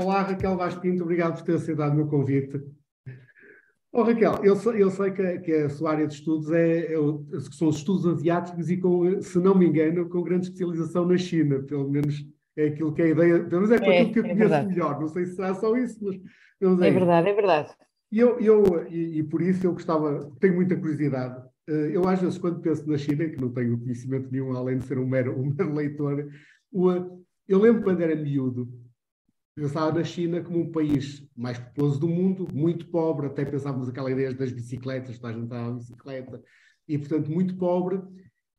Olá, Raquel Vaz Pinto, obrigado por ter aceitado o meu convite. Oh, Raquel, eu, eu sei que, que, a sua área de estudos é, é, são os estudos asiáticos e, com, se não me engano, com grande especialização na China, pelo menos é aquilo que é a ideia, pelo menos é, é aquilo que eu é conheço verdade. melhor. Não sei se será só isso, mas. É, é verdade, é verdade. E, eu, eu, e, e, por isso eu gostava, tenho muita curiosidade. Eh, eu, às vezes, quando penso na China, que não tenho conhecimento nenhum, além de ser um mero, um mero leitor, eu lembro quando era miúdo, pensava na China como um país mais populoso do mundo, muito pobre, até pensávamos aquela ideia das bicicletas, toda a gente estava bicicleta, e portanto muito pobre.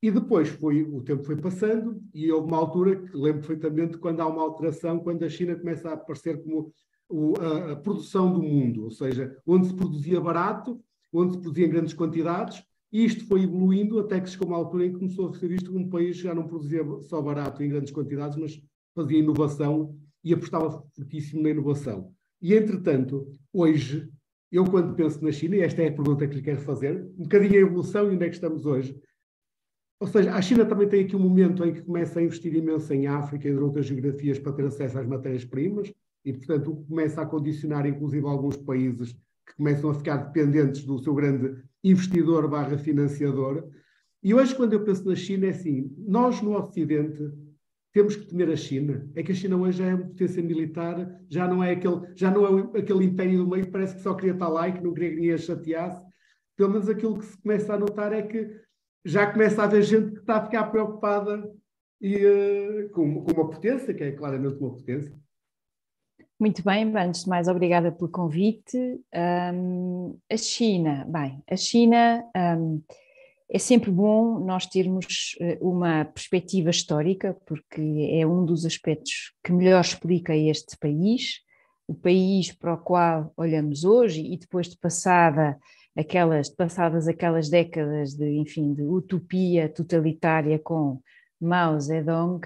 E depois foi, o tempo foi passando e houve uma altura que lembro perfeitamente quando há uma alteração, quando a China começa a aparecer como o, a, a, produção do mundo, ou seja, onde se produzia barato, onde se produzia em grandes quantidades, e isto foi evoluindo até que chegou uma altura em que começou a ser visto como um país já não produzia só barato em grandes quantidades, mas fazia inovação e apostava fortíssimo na inovação. E, entretanto, hoje, eu quando penso na China, e esta é a pergunta que lhe quero fazer, um bocadinho a evolução e onde é que estamos hoje. Ou seja, a China também tem aqui um momento em que começa a investir imenso em África e em outras geografias para ter acesso às matérias-primas, e, portanto, começa a condicionar, inclusive, alguns países que começam a ficar dependentes do seu grande investidor barra financiador. E hoje, quando eu penso na China, é assim, nós no Ocidente temos que temer a China. É que a China hoje já é uma potência militar, já não é aquele, já não é aquele império do meio que parece que só queria estar lá e que não queria que ninguém a chateasse. Pelo menos aquilo que se começa a notar é que já começa a haver gente que está a ficar preocupada e, uh, com, com uma potência, que é claramente uma potência. Muito bem, antes de mais, obrigada pelo convite. Um, a China, bem, a China um, é sempre bom nós termos eh, uma perspectiva histórica, porque é um dos aspectos que melhor explica este país, o país para o qual olhamos hoje e depois de passada aquelas, passadas aquelas décadas de, enfim, de utopia totalitária com Mao Zedong,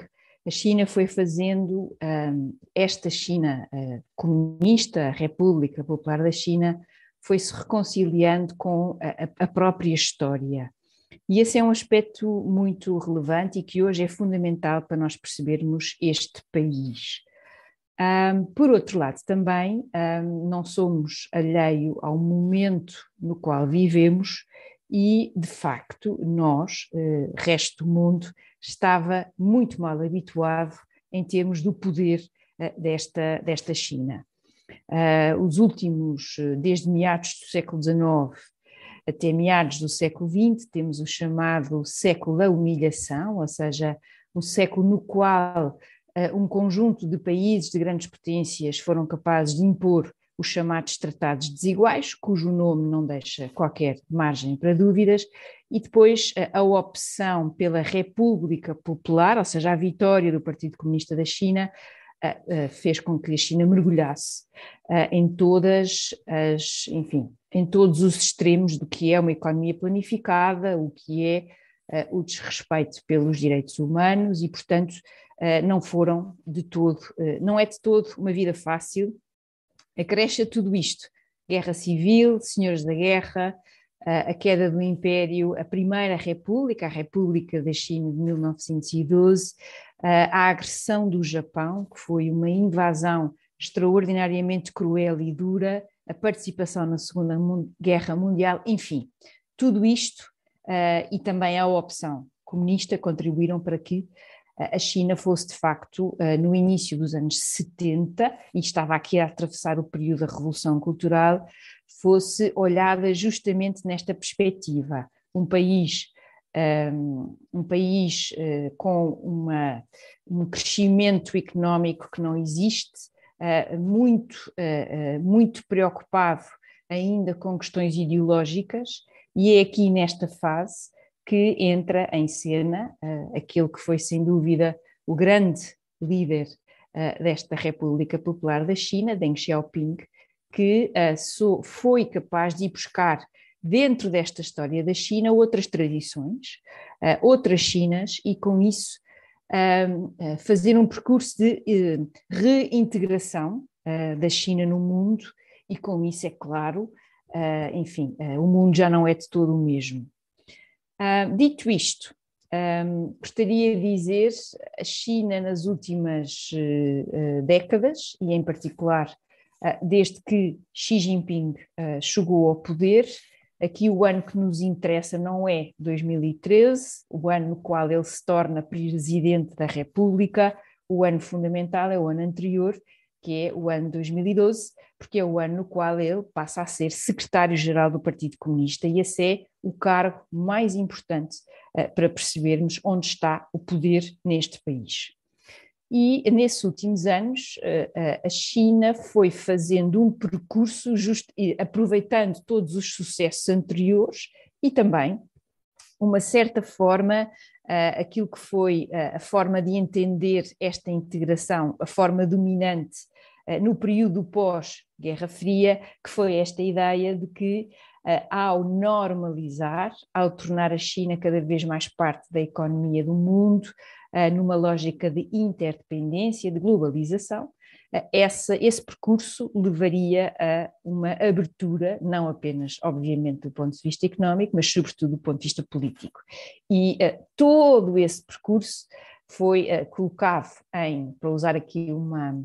a China foi fazendo um, esta China uh, comunista, a República Popular da China, foi se reconciliando com a, a própria história. E esse é um aspecto muito relevante e que hoje é fundamental para nós percebermos este país. Um, por outro lado, também um, não somos alheio ao momento no qual vivemos e, de facto, nós, uh, resto do mundo, estava muito mal habituado em termos do poder uh, desta, desta China. Uh, os últimos, desde meados do século XIX, até meados do século XX, temos o chamado século da humilhação, ou seja, um século no qual uh, um conjunto de países de grandes potências foram capazes de impor os chamados tratados desiguais, cujo nome não deixa qualquer margem para dúvidas, e depois a opção pela República Popular, ou seja, a vitória do Partido Comunista da China, fez com que a China mergulhasse em todas as, enfim, em todos os extremos do que é uma economia planificada, o que é o desrespeito pelos direitos humanos e, portanto, não foram de todo, não é de todo uma vida fácil. Acresce a tudo isto: guerra civil, senhores da guerra, a queda do Império, a Primeira República, a República da China de 1912, a agressão do Japão, que foi uma invasão extraordinariamente cruel e dura, a participação na Segunda Guerra Mundial, enfim, tudo isto uh, e também a opção comunista contribuíram para que a China fosse de facto, no início dos anos 70, e estava aqui a atravessar o período da Revolução Cultural, fosse olhada justamente nesta perspectiva. Um país um país uh, com uma, um crescimento económico que não existe, uh, muito, uh, muito preocupado ainda com questões ideológicas, e é aqui nesta fase que entra em cena aquele que foi sem dúvida o grande líder desta República Popular da China, Deng Xiaoping, que foi capaz de ir buscar dentro desta história da China outras tradições, uh, outras Chinas, e com isso uh, fazer um percurso de uh, reintegração da China no mundo, e com isso, é claro, enfim, o mundo já não é de todo o mesmo. dito isto, Um, gostaria de dizer, a China nas últimas uh, décadas, e em particular uh, desde que Xi Jinping uh, chegou ao poder, aqui o ano que nos interessa não é 2013, o ano no qual ele se torna presidente da República, o ano fundamental é o ano anterior, que é o ano 2012, porque é o ano no qual ele passa a ser secretário-geral do Partido Comunista e esse é o cargo mais importante uh, para percebermos onde está o poder neste país. E nesses últimos anos, uh, a China foi fazendo um percurso, just, aproveitando todos os sucessos anteriores e também uma certa forma uh, aquilo que foi a forma de entender esta integração, a forma dominante no período pós-Guerra Fria, que foi esta ideia de que ao normalizar, ao tornar a China cada vez mais parte da economia do mundo, numa lógica de interdependência, de globalização, essa, esse percurso levaria a uma abertura, não apenas, obviamente, do ponto de vista económico, mas sobretudo do ponto de vista político. E uh, todo esse percurso foi uh, colocado em, para usar aqui uma,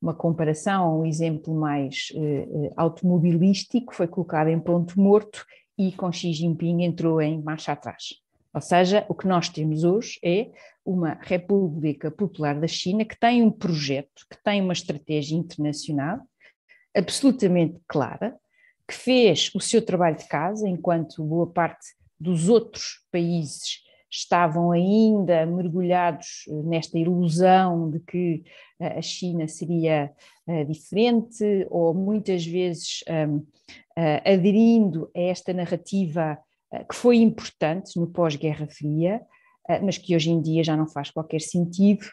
uma comparação, um exemplo mais uh, automobilístico, foi colocado em ponto morto e com Xi Jinping entrou em marcha atrás. Ou seja, o que nós temos hoje é uma República Popular da China que tem um projeto, que tem uma estratégia internacional absolutamente clara, que fez o seu trabalho de casa, enquanto boa parte dos outros países estavam ainda mergulhados eh, nesta ilusão de que eh, a China seria eh, diferente, ou muitas vezes um, aderindo a esta narrativa que foi importante no pós-Guerra Fria, ah, mas que hoje em dia já não faz qualquer sentido.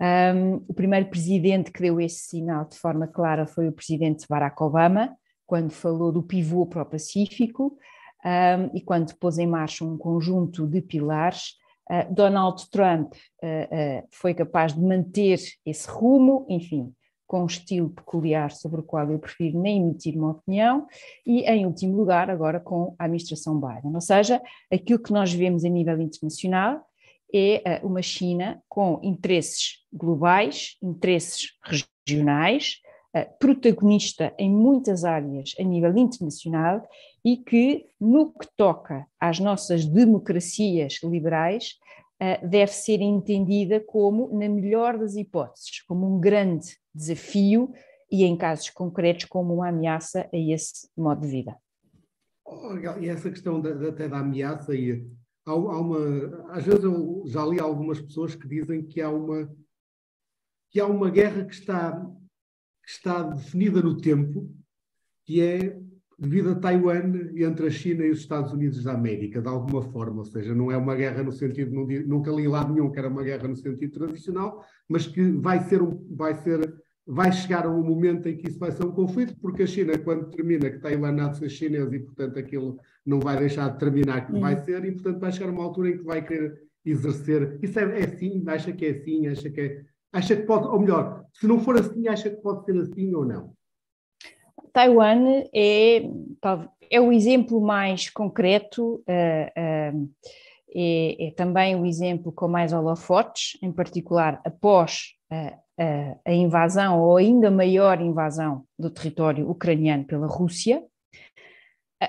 Um, o primeiro presidente que deu esse sinal de forma clara foi o presidente Barack Obama, quando falou do pivô para o Pacífico um, e quando pôs em marcha um conjunto de pilares. Uh, Donald Trump uh, uh, foi capaz de manter esse rumo, enfim, com um estilo peculiar sobre o qual eu prefiro nem emitir uma opinião, e em último lugar, agora com a administração Biden. Ou seja, aquilo que nós vemos a nível internacional é eh, uma China com interesses globais, interesses regionais, eh, protagonista em muitas áreas a nível internacional e que, no que toca às nossas democracias liberais, deve ser entendida como, na melhor das hipóteses, como um grande desafio e, em casos concretos, como uma ameaça a esse modo de vida. E essa questão da, até da ameaça e há, há uma. Às vezes eu já li algumas pessoas que dizem que há uma, que há uma guerra que está, que está definida no tempo, que é devido a Taiwan entre a China e os Estados Unidos da América, de alguma forma, ou seja, não é uma guerra no sentido, nunca li lado nenhum que era uma guerra no sentido tradicional, mas que vai ser, vai ser, vai chegar a um momento em que isso vai ser um conflito, porque a China, quando termina que Taiwan há de ser chinês e, portanto, aquilo não vai deixar de terminar que vai uhum. ser, e portanto vai chegar uma altura em que vai querer exercer. Isso é, é assim, acha que é assim, acha que é. Acha que pode, ou melhor, se não for assim, acha que pode ser assim ou não? Taiwan é, é o exemplo mais concreto, uh, uh, é, é, também o exemplo com mais holofotes, em particular após uh, a invasão ou ainda maior invasão do território ucraniano pela Rússia,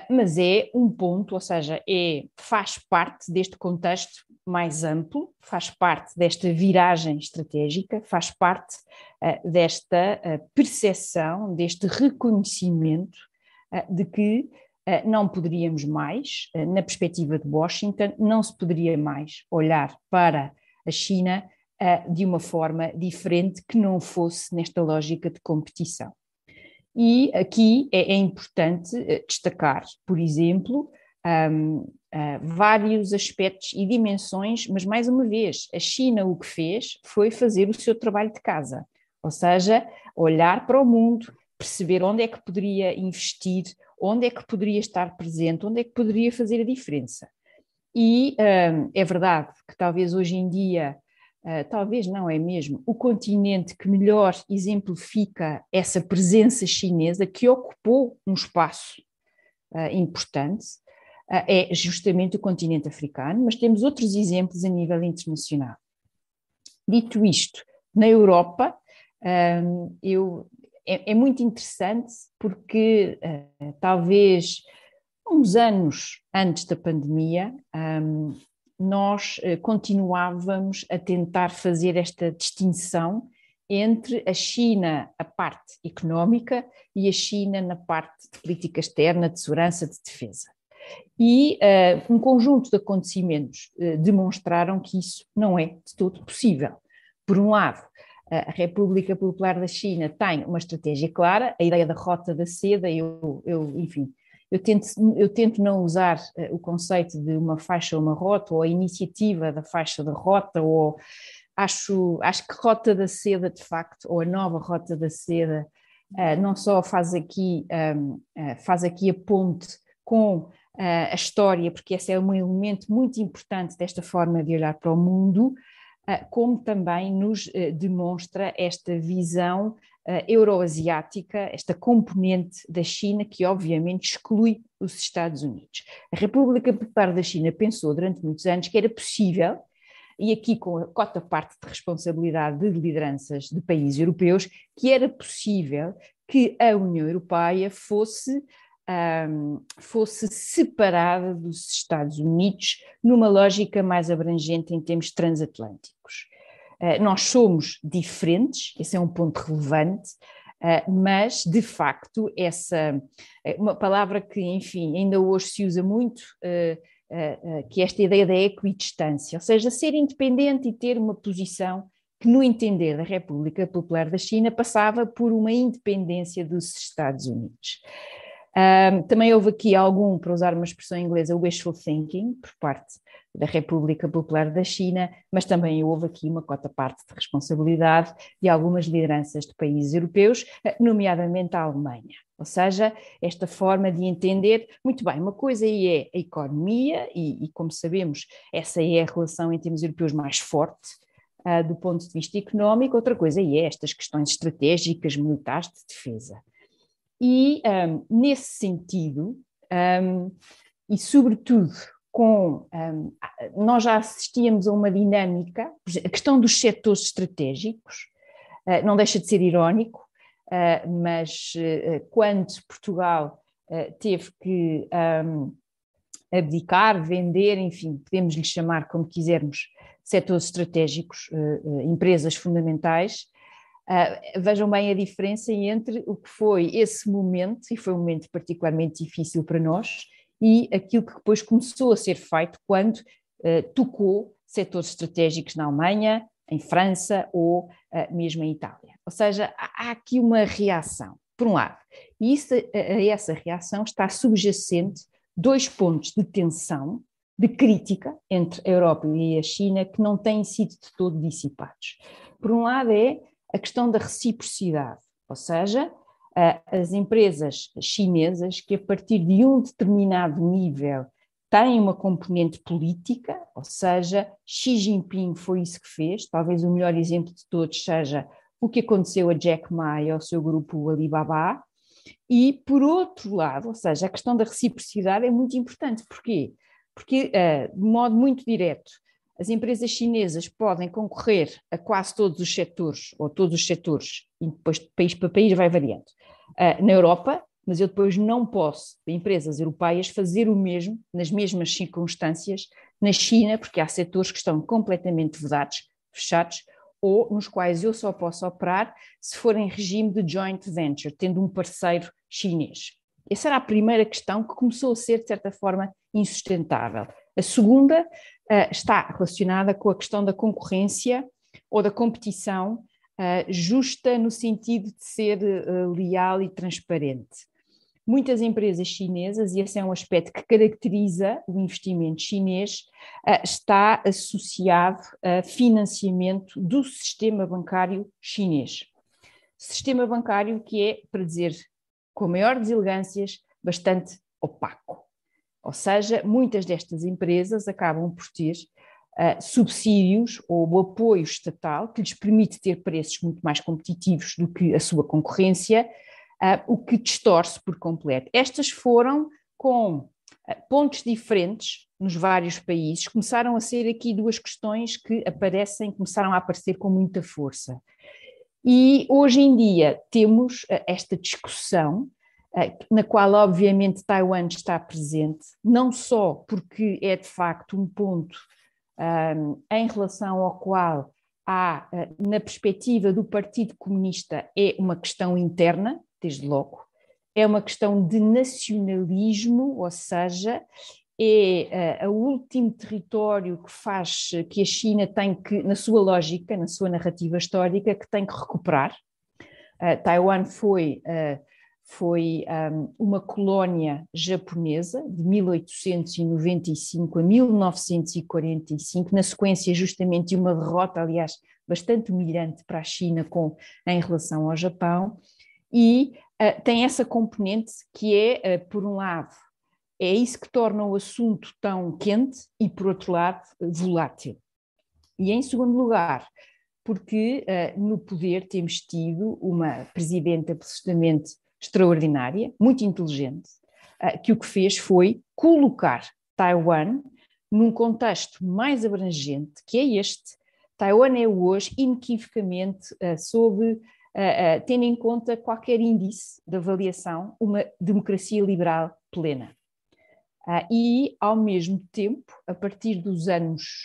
mas é um ponto, ou seja, é, faz parte deste contexto mais amplo, faz parte desta viragem estratégica, faz parte uh, desta uh, percepção, deste reconhecimento uh, de que não poderíamos mais, na perspectiva de Washington, não se poderia mais olhar para a China de uma forma diferente que não fosse nesta lógica de competição. E aqui é, é importante eh, destacar, por exemplo, um, uh, vários aspectos e dimensões, mas mais uma vez, a China o que fez foi fazer o seu trabalho de casa, ou seja, olhar para o mundo, perceber onde é que poderia investir, onde é que poderia estar presente, onde é que poderia fazer a diferença. E um, é verdade que talvez hoje em dia Uh, talvez não é mesmo, o continente que melhor exemplifica essa presença chinesa, que ocupou um espaço uh, importante, é justamente o continente africano, mas temos outros exemplos a nível internacional. Dito isto, na Europa, eu, é, é, muito interessante porque uh, talvez uns anos antes da pandemia, nós uh, continuávamos a tentar fazer esta distinção entre a China, a parte económica, e a China na parte de política externa, de segurança, de defesa. E uh, um conjunto de acontecimentos uh, demonstraram que isso não é de todo possível. Por um lado, a República Popular da China tem uma estratégia clara, a ideia da rota da seda, eu, eu enfim, eu tento, eu tento não usar uh, o conceito de uma faixa ou uma rota, ou a iniciativa da faixa da rota, ou acho, acho que Rota da Seda, de facto, ou a nova Rota da Seda, uh, não só faz aqui, uh, eh, faz aqui a ponte com a história, porque esse é um elemento muito importante desta forma de olhar para o mundo, como também nos demonstra esta visão euroasiática, esta componente da China que obviamente exclui os Estados Unidos. A República Popular da China pensou durante muitos anos que era possível e aqui com a cota parte de responsabilidade de lideranças de países europeus, que era possível que a União Europeia fosse, fosse separada dos Estados Unidos numa lógica mais abrangente em termos transatlânticos. Uh, nós somos diferentes, esse é um ponto relevante, Uh, mas, de facto, essa uma palavra que, enfim, ainda hoje se usa muito, que é esta ideia da equidistância, ou seja, ser independente e ter uma posição que, no entender da República Popular da China, passava por uma independência dos Estados Unidos. Um, também houve aqui algum, para usar uma expressão inglesa, wishful thinking, por parte da República Popular da China, mas também houve aqui uma cota parte de responsabilidade de algumas lideranças de países europeus, nomeadamente a Alemanha. Ou seja, esta forma de entender, muito bem, uma coisa aí é a economia, e, e como sabemos, essa é a relação em termos europeus mais forte, uh, do ponto de vista económico, outra coisa é estas questões estratégicas, militares, de defesa. E um, nesse sentido, um, e sobretudo com. Um, nós já assistíamos a uma dinâmica, a questão dos setores estratégicos, uh, não deixa de ser irónico, uh, mas uh, quando Portugal teve que abdicar, vender, enfim, podemos lhe chamar como quisermos, setores estratégicos, empresas fundamentais, Uh, vejam bem a diferença entre o que foi esse momento, e foi um momento particularmente difícil para nós, e aquilo que depois começou a ser feito quando uh, tocou setores estratégicos na Alemanha, em França ou uh, mesmo em Itália. Ou seja, há, aqui uma reação, por um lado, e isso, essa reação está subjacente dois pontos de tensão, de crítica entre a Europa e a China que não têm sido de todo dissipados. Por um lado é a questão da reciprocidade, ou seja, as empresas chinesas que a partir de um determinado nível têm uma componente política, ou seja, Xi Jinping foi isso que fez, talvez o melhor exemplo de todos seja o que aconteceu a Jack Ma e ao seu grupo Alibaba, e por outro lado, ou seja, a questão da reciprocidade é muito importante, porquê? Porque, de modo muito direto, as empresas chinesas podem concorrer a quase todos os setores, ou todos os setores, e depois de país para país vai variando, uh, na Europa, mas eu depois não posso, empresas europeias, fazer o mesmo, nas mesmas circunstâncias, na China, porque há setores que estão completamente vedados, fechados, ou nos quais eu só posso operar se for em regime de joint venture, tendo um parceiro chinês. Essa era a primeira questão que começou a ser, de certa forma, insustentável. A segunda está relacionada com a questão da concorrência ou da competição uh, justa no sentido de ser uh, leal e transparente. Muitas empresas chinesas, e esse é um aspecto que caracteriza o investimento chinês, está associado a financiamento do sistema bancário chinês. Sistema bancário que é, para dizer com maior deselegâncias, bastante opaco. Ou seja, muitas destas empresas acabam por ter uh, subsídios ou apoio estatal que lhes permite ter preços muito mais competitivos do que a sua concorrência, uh, o que distorce por completo. Estas foram com pontos diferentes nos vários países, começaram a ser aqui duas questões que aparecem, começaram a aparecer com muita força. E hoje em dia temos esta discussão, na qual obviamente Taiwan está presente, não só porque é de facto um ponto um, em relação ao qual há, na perspectiva do Partido Comunista, é uma questão interna, desde logo, é uma questão de nacionalismo, ou seja, é o último território que faz que a China tem que, na sua lógica, na sua narrativa histórica, que tem que recuperar. Uh, Taiwan foi uh, foi um, uma colónia japonesa de 1895 a 1945, na sequência justamente de uma derrota, aliás, bastante humilhante para a China com, em relação ao Japão, e uh, tem essa componente que é, uh, por um lado, é isso que torna o assunto tão quente e, por outro lado, volátil. E em segundo lugar, porque uh, no poder temos tido uma presidenta absolutamente extraordinária, muito inteligente, ah, que o que fez foi colocar Taiwan num contexto mais abrangente, que é este. Taiwan é hoje, inequivocamente, ah, sob, ah, tendo em conta qualquer índice de avaliação, uma democracia liberal plena. E, ao mesmo tempo, a partir dos anos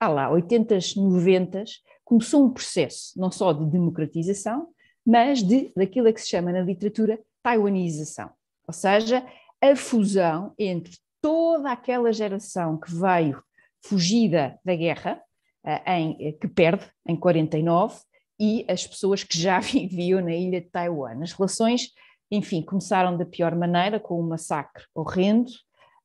ah lá, 80, 90, começou um processo não só de democratização, mas de, daquilo que se chama na literatura taiwanização, ou seja, a fusão entre toda aquela geração que veio fugida da guerra, eh, em, eh, que perde em 49, e as pessoas que já viviam na ilha de Taiwan. As relações, enfim, começaram da pior maneira, com um massacre horrendo.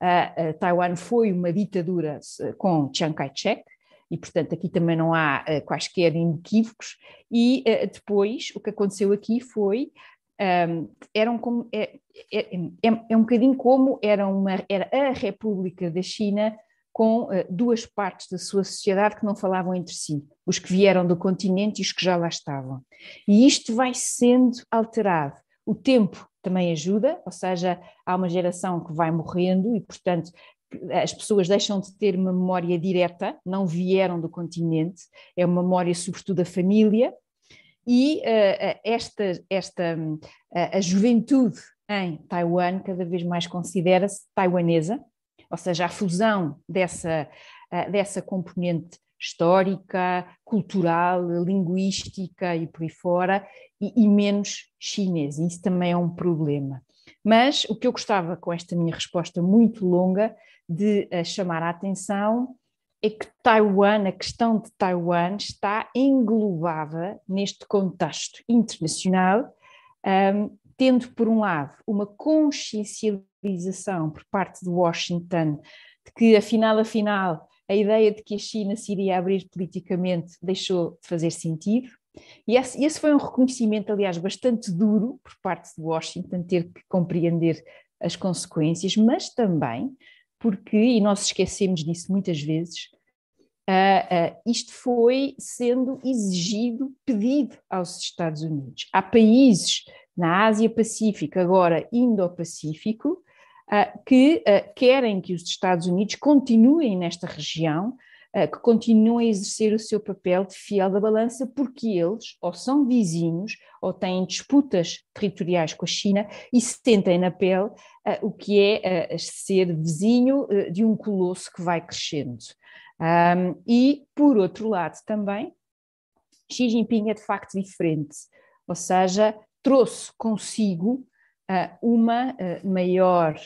Uh, Taiwan foi uma ditadura com Chiang Kai-shek, e, portanto, aqui também não há uh, quaisquer inequívocos. E uh, depois, o que aconteceu aqui foi. Um, ehm, eram como, é, é, é, é, um bocadinho como era, uma, era a República da China com uh, duas partes da sua sociedade que não falavam entre si, os que vieram do continente e os que já lá estavam. E isto vai sendo alterado. O tempo também ajuda, ou seja, há uma geração que vai morrendo e, portanto, as pessoas deixam de ter uma memória direta, não vieram do continente, é uma memória sobretudo da família, e uh, esta, esta uh, a juventude em Taiwan cada vez mais considera-se taiwanesa, ou seja, a fusão dessa, uh, dessa componente histórica, cultural, linguística e por aí fora, e, e menos chinês. Isso também é um problema. Mas o que eu gostava com esta minha resposta muito longa de uh, chamar a atenção é que Taiwan, a questão de Taiwan, está englobada neste contexto internacional, um, tendo, por um lado, uma consciencialização por parte de Washington de que, afinal, afinal, a ideia de que a China se iria abrir politicamente deixou de fazer sentido. E esse, esse foi um reconhecimento, aliás, bastante duro por parte de Washington, ter que compreender as consequências, mas também porque, e nós esquecemos disso muitas vezes, uh, uh, isto foi sendo exigido, pedido aos Estados Unidos. Há países na Ásia Pacífica, agora Indo-Pacífico, uh, que querem que os Estados Unidos continuem nesta região, que continuem a exercer o seu papel de fiel da balança, porque eles ou são vizinhos ou têm disputas territoriais com a China e sentem na pele o que é ser vizinho de um colosso que vai crescendo. E, por outro lado, também, Xi Jinping é de facto diferente, ou seja, trouxe consigo uma maior,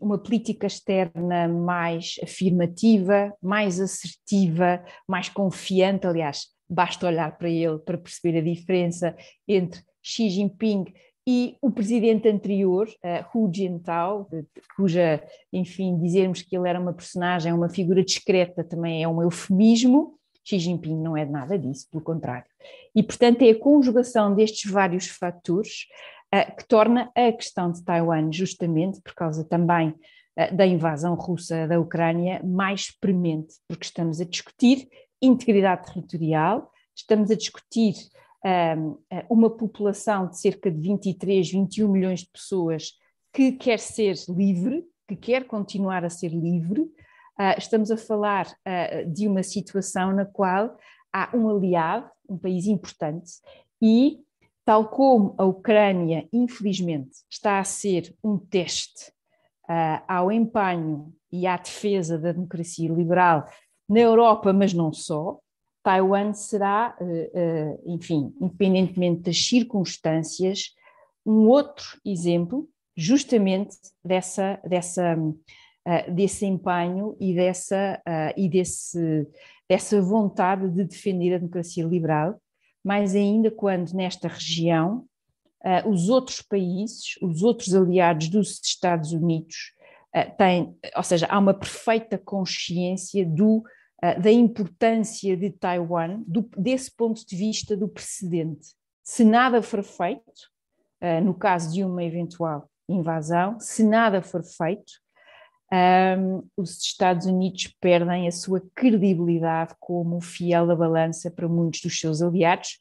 uma política externa mais afirmativa, mais assertiva, mais confiante. Aliás, basta olhar para ele para perceber a diferença entre Xi Jinping e o presidente anterior, uh, Hu Jintao, cuja, enfim, dizermos que ele era uma personagem, uma figura discreta também é um eufemismo, Xi Jinping não é nada disso, pelo contrário. E, portanto, é a conjugação destes vários fatores que torna a questão de Taiwan, justamente por causa também da invasão russa da Ucrânia, mais premente, porque estamos a discutir integridade territorial, estamos a discutir uma população de cerca de 23, 21 milhões de pessoas que quer ser livre, que quer continuar a ser livre. Uh, estamos a falar uh, de uma situação na qual há um aliado, um país importante, e, tal como a Ucrânia, infelizmente, está a ser um teste uh, ao empenho e à defesa da democracia liberal na Europa, mas não só, Taiwan será, enfim, independentemente das circunstâncias, um outro exemplo justamente dessa, dessa, uh, desse empenho e, dessa, uh, e desse, dessa vontade de defender a democracia liberal, mais ainda quando nesta região uh, os outros países, os outros aliados dos Estados Unidos, têm, ou seja, há uma perfeita consciência do, da importância de Taiwan do, desse ponto de vista do precedente. Se nada for feito, no caso de uma eventual invasão, se nada for feito, um, os Estados Unidos perdem a sua credibilidade como fiel da balança para muitos dos seus aliados,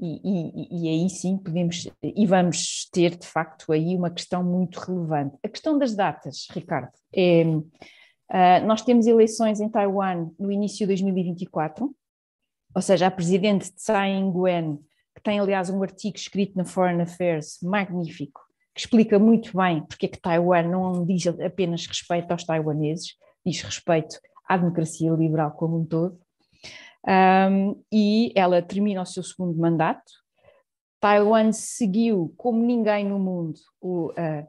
e, e, e, aí sim podemos e vamos ter de facto aí uma questão muito relevante. A questão das datas, Ricardo, é, uh, nós temos eleições em Taiwan no início de 2024, ou seja, a presidente Tsai Ing-wen, que tem aliás um artigo escrito na Foreign Affairs magnífico, que explica muito bem porque é que Taiwan não diz apenas respeito aos taiwaneses, diz respeito à democracia liberal como um todo. Um, e ela termina o seu segundo mandato. Taiwan seguiu, como ninguém no mundo, o, uh,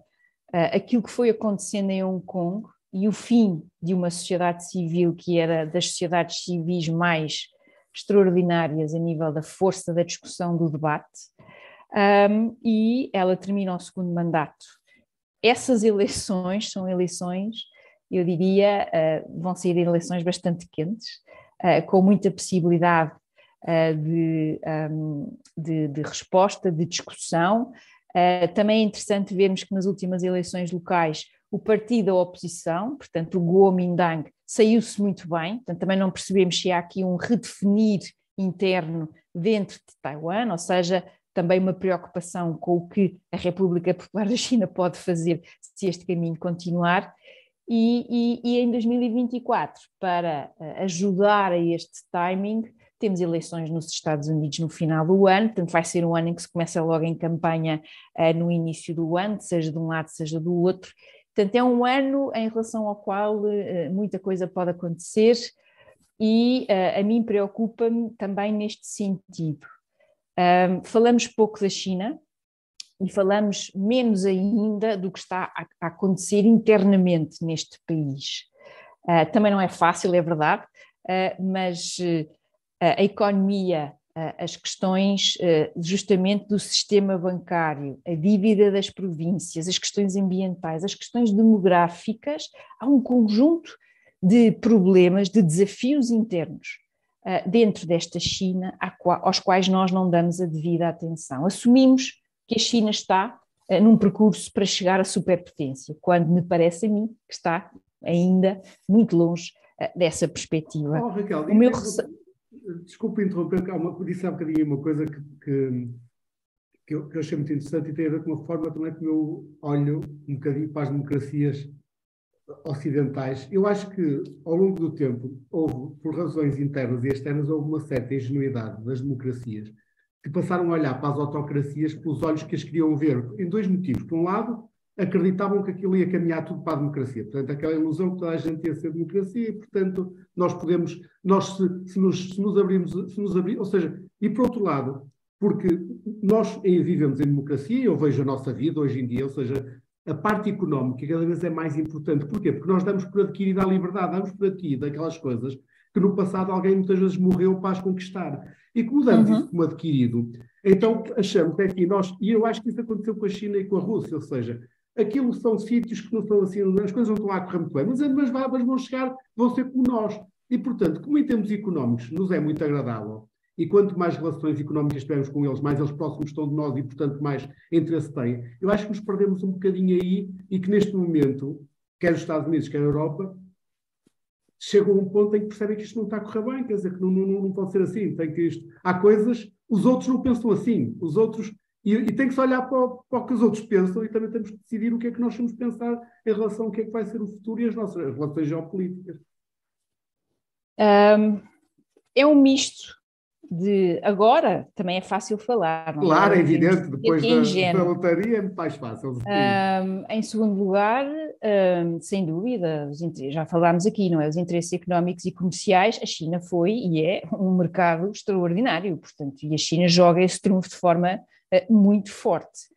uh, aquilo que foi acontecendo em Hong Kong e o fim de uma sociedade civil que era das sociedades civis mais extraordinárias a nível da força da discussão do debate um, e ela termina o segundo mandato. Essas eleições são eleições, eu diria, uh, vão ser eleições bastante quentes, uh, com muita possibilidade uh, de, um, de, de, resposta, de discussão. também é interessante vermos que nas últimas eleições locais o partido da oposição, portanto o Kuomintang, saiu-se muito bem, portanto também não percebemos se há aqui um redefinir interno dentro de Taiwan, ou seja, também uma preocupação com o que a República Popular da China pode fazer se este caminho continuar. E, e, e em 2024, para eh, ajudar a este timing, temos eleições nos Estados Unidos no final do ano, portanto vai ser um ano em que se começa logo em campanha uh, no início do ano, seja de um lado, seja do outro. Portanto, é um ano em relação ao qual uh, muita coisa pode acontecer e uh, a mim preocupa-me também neste sentido. Um, falamos pouco da China e falamos menos ainda do que está a, a acontecer internamente neste país. Uh, também não é fácil, é verdade, uh, mas uh, a economia, as questões justamente do sistema bancário, a dívida das províncias, as questões ambientais, as questões demográficas, há um conjunto de problemas, de desafios internos dentro desta China aos quais nós não damos a devida atenção. Assumimos que a China está uh, num percurso para chegar à superpotência, quando me parece a mim que está ainda muito longe uh, dessa perspectiva. Oh, Raquel, o meu rece... Desculpe interromper, há uma, disse há bocadinho uma coisa que, que, que, eu, que eu achei muito interessante e tem a ver com uma forma também como eu olho um bocadinho para as democracias ocidentais, eu acho que ao longo do tempo houve, por razões internas e externas, houve uma certa ingenuidade das democracias que passaram a olhar para as autocracias pelos olhos que as queriam ver, em dois motivos. Por um lado, acreditavam que aquilo ia caminhar tudo para a democracia. Portanto, aquela ilusão que toda a gente ia ser democracia e, portanto, nós podemos, nós se, se, nos, se nos abrirmos, se nos abrir, ou seja, e por outro lado, porque nós vivemos em democracia, eu vejo a nossa vida hoje em dia, ou seja, a parte económica cada vez é mais importante. Porquê? Porque nós damos por adquirida a liberdade, damos por adquirida aquelas coisas que no passado alguém muitas vezes morreu para as conquistar. E como damos uhum. isso como adquirido, então achamos é que nós, e eu acho que isso aconteceu com a China e com a Rússia, ou seja, aquilo são sítios que não são assim, as coisas não estão lá a correr muito bem, mas, mas, mas vão chegar, vão ser como nós. E, portanto, como em termos económicos nos é muito agradável e quanto mais relações económicas tivermos com eles, mais eles próximos estão de nós e, portanto, mais interesse têm. Eu acho que nos perdemos um bocadinho aí e que neste momento, quer os Estados Unidos, quer a Europa, chegam a um ponto em que percebem que isto não está a correr bem, quer dizer, que não, não, não pode ser assim, tem que isto... Há coisas, os outros não pensam assim, os outros, E, e, tem que se olhar para o, para o, que os outros pensam e também temos que decidir o que é que nós temos de pensar em relação ao que é que vai ser o futuro e as nossas as relações geopolíticas. Um, é um misto de agora também é fácil falar. Não é? claro, é, evidente, depois da, da lotaria é muito mais fácil. Um, em segundo lugar, um, sem dúvida, já falámos aqui, não é? Os interesses económicos e comerciais, a China foi e é um mercado extraordinário, portanto, e a China joga esse trunfo de forma uh, muito forte.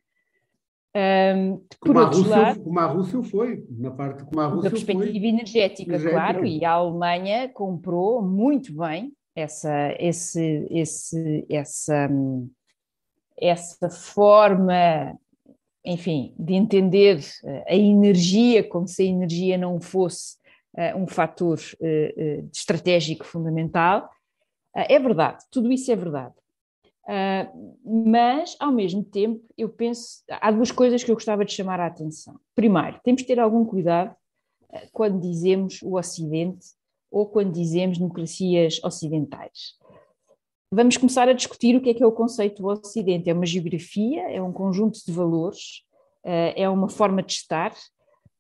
Um, por como, outro a Rússia, lado, como a Rússia foi, na parte como a Rússia da perspectiva energética, energética, claro, e a Alemanha comprou muito bem essa, esse, esse, essa, essa forma, enfim, de entender eh, a energia como se a energia não fosse uh, um fator uh, estratégico fundamental. É verdade, tudo isso é verdade. mas, ao mesmo tempo, eu penso. Há duas coisas que eu gostava de chamar a atenção. Primeiro, temos de ter algum cuidado quando dizemos o Ocidente ou quando dizemos democracias ocidentais. Vamos começar a discutir o que é que é o conceito do Ocidente. É uma geografia, é um conjunto de valores, eh, é uma forma de estar,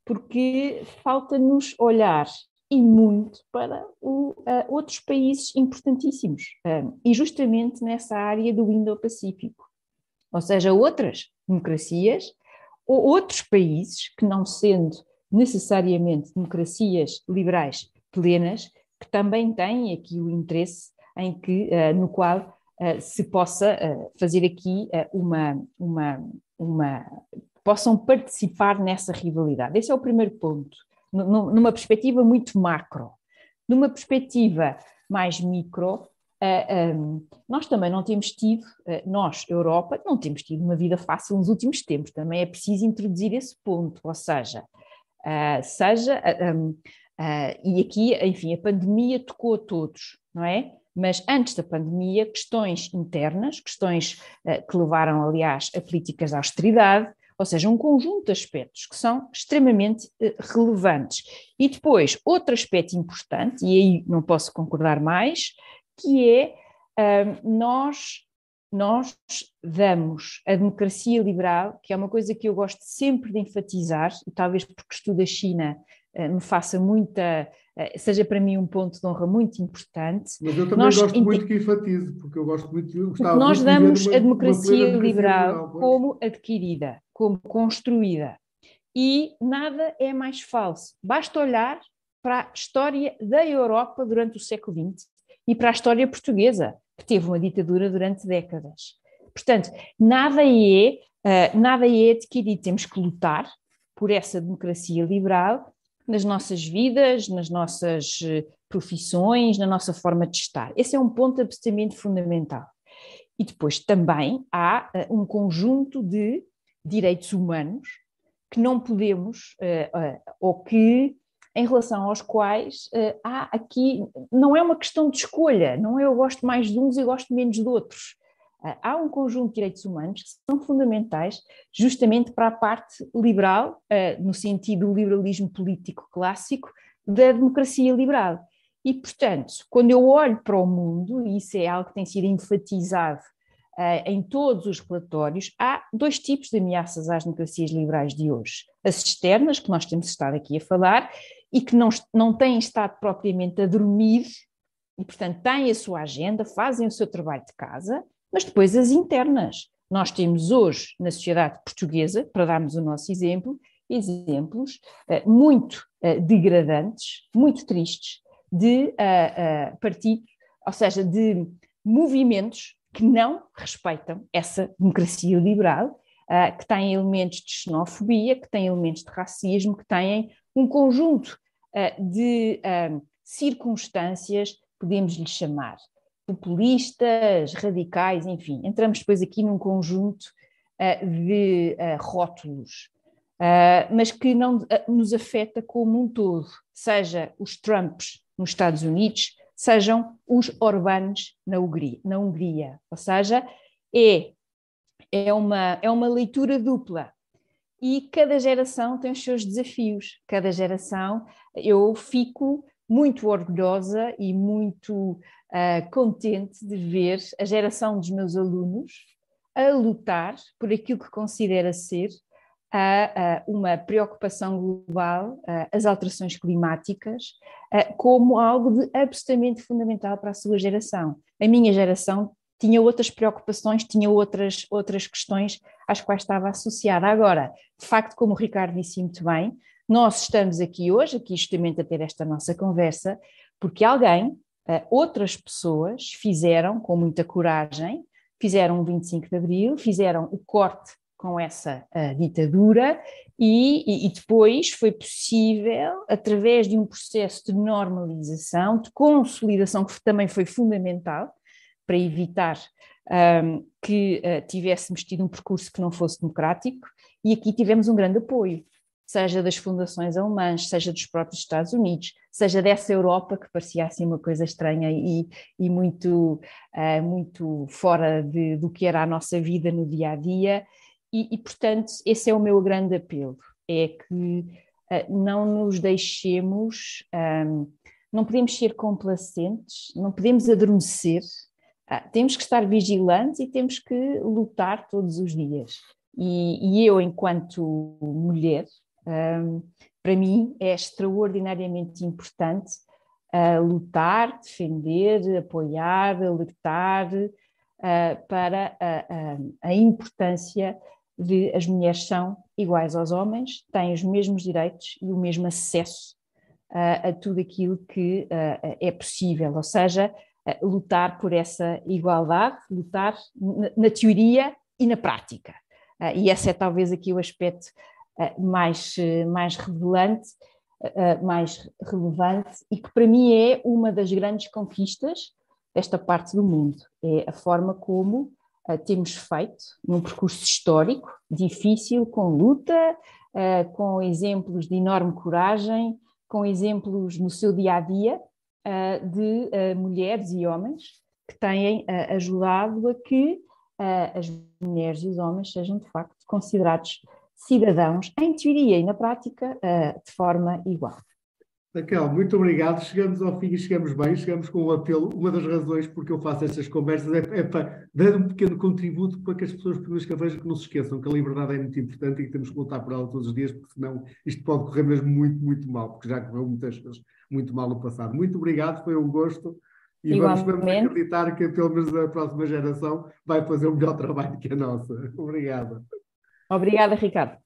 porque falta-nos olhar e muito para o, uh, outros países importantíssimos, uh, e justamente nessa área do Indo-Pacífico. Ou seja, outras democracias ou outros países que, não sendo necessariamente democracias liberais plenas, que também têm aqui o interesse em que, uh, no qual uh, se possa uh, fazer aqui uma, uma, uma, possam participar nessa rivalidade. Esse é o primeiro ponto, numa perspectiva muito macro. Numa perspectiva mais micro, um, nós também não temos tido, nós, Europa, não temos tido uma vida fácil nos últimos tempos, também é preciso introduzir esse ponto, ou seja, seja um, Uh, e aqui, enfim, a pandemia tocou a todos, não é? Mas antes da pandemia, questões internas, questões uh, que levaram, aliás, a políticas de austeridade, ou seja, um conjunto de aspectos que são extremamente uh, relevantes. E depois, outro aspecto importante, e aí não posso concordar mais, que é nós, nós damos a democracia liberal, que é uma coisa que eu gosto sempre de enfatizar, e talvez porque estudo a China me faça muita, eh, seja para mim um ponto de honra muito importante. Mas eu também nós, gosto muito que enfatize, porque eu gosto muito de. Nós damos uma, a democracia liberal, liberal como adquirida, como construída. E nada é mais falso. Basta olhar para a história da Europa durante o século XX e para a história portuguesa, que teve uma ditadura durante décadas. Portanto, nada é, uh, nada é adquirido, temos que lutar por essa democracia liberal nas nossas vidas, nas nossas eh, profissões, na nossa forma de estar. Esse é um ponto absolutamente fundamental. E depois também há uh, um conjunto de direitos humanos que não podemos, uh, ou que, em relação aos quais há aqui, não é uma questão de escolha, não é eu gosto mais de uns e gosto menos de outros. Ah, há um conjunto de direitos humanos que são fundamentais justamente para a parte liberal, ah, no sentido do liberalismo político clássico, da democracia liberal. E, portanto, quando eu olho para o mundo, e isso é algo que tem sido enfatizado uh, em todos os relatórios, há dois tipos de ameaças às democracias liberais de hoje. As externas, que nós temos estado aqui a falar, e que não, não têm estado propriamente a dormir, e, portanto, têm a sua agenda, fazem o seu trabalho de casa, mas depois as internas. Nós temos hoje, na sociedade portuguesa, para darmos o nosso exemplo, exemplos uh, muito uh, degradantes, muito tristes, de uh, partidos, ou seja, de movimentos que não respeitam essa democracia liberal, que têm elementos de xenofobia, que têm elementos de racismo, que têm um conjunto de circunstâncias, podemos lhe chamar, populistas, radicais, enfim, entramos depois aqui num conjunto uh, de uh, rótulos, uh, mas que não nos afeta como um todo, seja os Trumps nos Estados Unidos, sejam os Orbanos na Hungria, na Hungria. ou seja, é, é, uma, é uma leitura dupla. E cada geração tem os seus desafios. Cada geração, eu fico muito orgulhosa e muito uh, contente de ver a geração dos meus alunos a lutar por aquilo que considera ser a, a uma preocupação global, as alterações climáticas, como algo de absolutamente fundamental para a sua geração. A minha geração tinha outras preocupações, tinha outras, outras questões às quais estava associada. Agora, de facto, como o Ricardo disse muito bem, nós estamos aqui hoje, aqui justamente a ter esta nossa conversa, porque alguém, outras pessoas, fizeram com muita coragem, fizeram o 25 de Abril, fizeram o corte com essa uh, ditadura e, e, depois foi possível, através de um processo de normalização, de consolidação, que também foi fundamental para evitar um, que uh, tivéssemos tido um percurso que não fosse democrático, e aqui tivemos um grande apoio, seja das fundações alemãs, seja dos próprios Estados Unidos, seja dessa Europa que parecia assim uma coisa estranha e, e muito, uh, muito fora de, do que era a nossa vida no dia a dia e, e, portanto, esse é o meu grande apelo: é que uh, não nos deixemos, um, não podemos ser complacentes, não podemos adormecer, uh, temos que estar vigilantes e temos que lutar todos os dias. E, e eu, enquanto mulher, um, para mim é extraordinariamente importante uh, lutar, defender, apoiar, alertar uh, para a, a, a importância de as mulheres são iguais aos homens, têm os mesmos direitos e o mesmo acesso uh, a tudo aquilo que é possível, ou seja, lutar por essa igualdade, lutar na, na teoria e na prática. e esse é talvez aqui o aspecto mais, mais revelante, mais relevante e que para mim é uma das grandes conquistas desta parte do mundo, é a forma como temos feito num percurso histórico, difícil, com luta, com exemplos de enorme coragem, com exemplos no seu dia a dia de mulheres e homens que têm ajudado a que as mulheres e os homens sejam de facto considerados cidadãos, em teoria e na prática, de forma igual. Raquel, muito obrigado. Chegamos ao fim e chegamos bem, chegamos com um apelo. Uma das razões porque eu faço estas conversas é, é para dar um pequeno contributo para que as pessoas que vejam que não se esqueçam que a liberdade é muito importante e que temos que lutar por ela todos os dias, porque senão isto pode correr mesmo muito, muito mal, porque já correu muitas vezes muito mal no passado. Muito obrigado, foi um gosto. E Igualmente. vamos, vamos acreditar que pelo menos a próxima geração vai fazer um melhor trabalho que a nossa. Obrigado. Obrigada, Ricardo.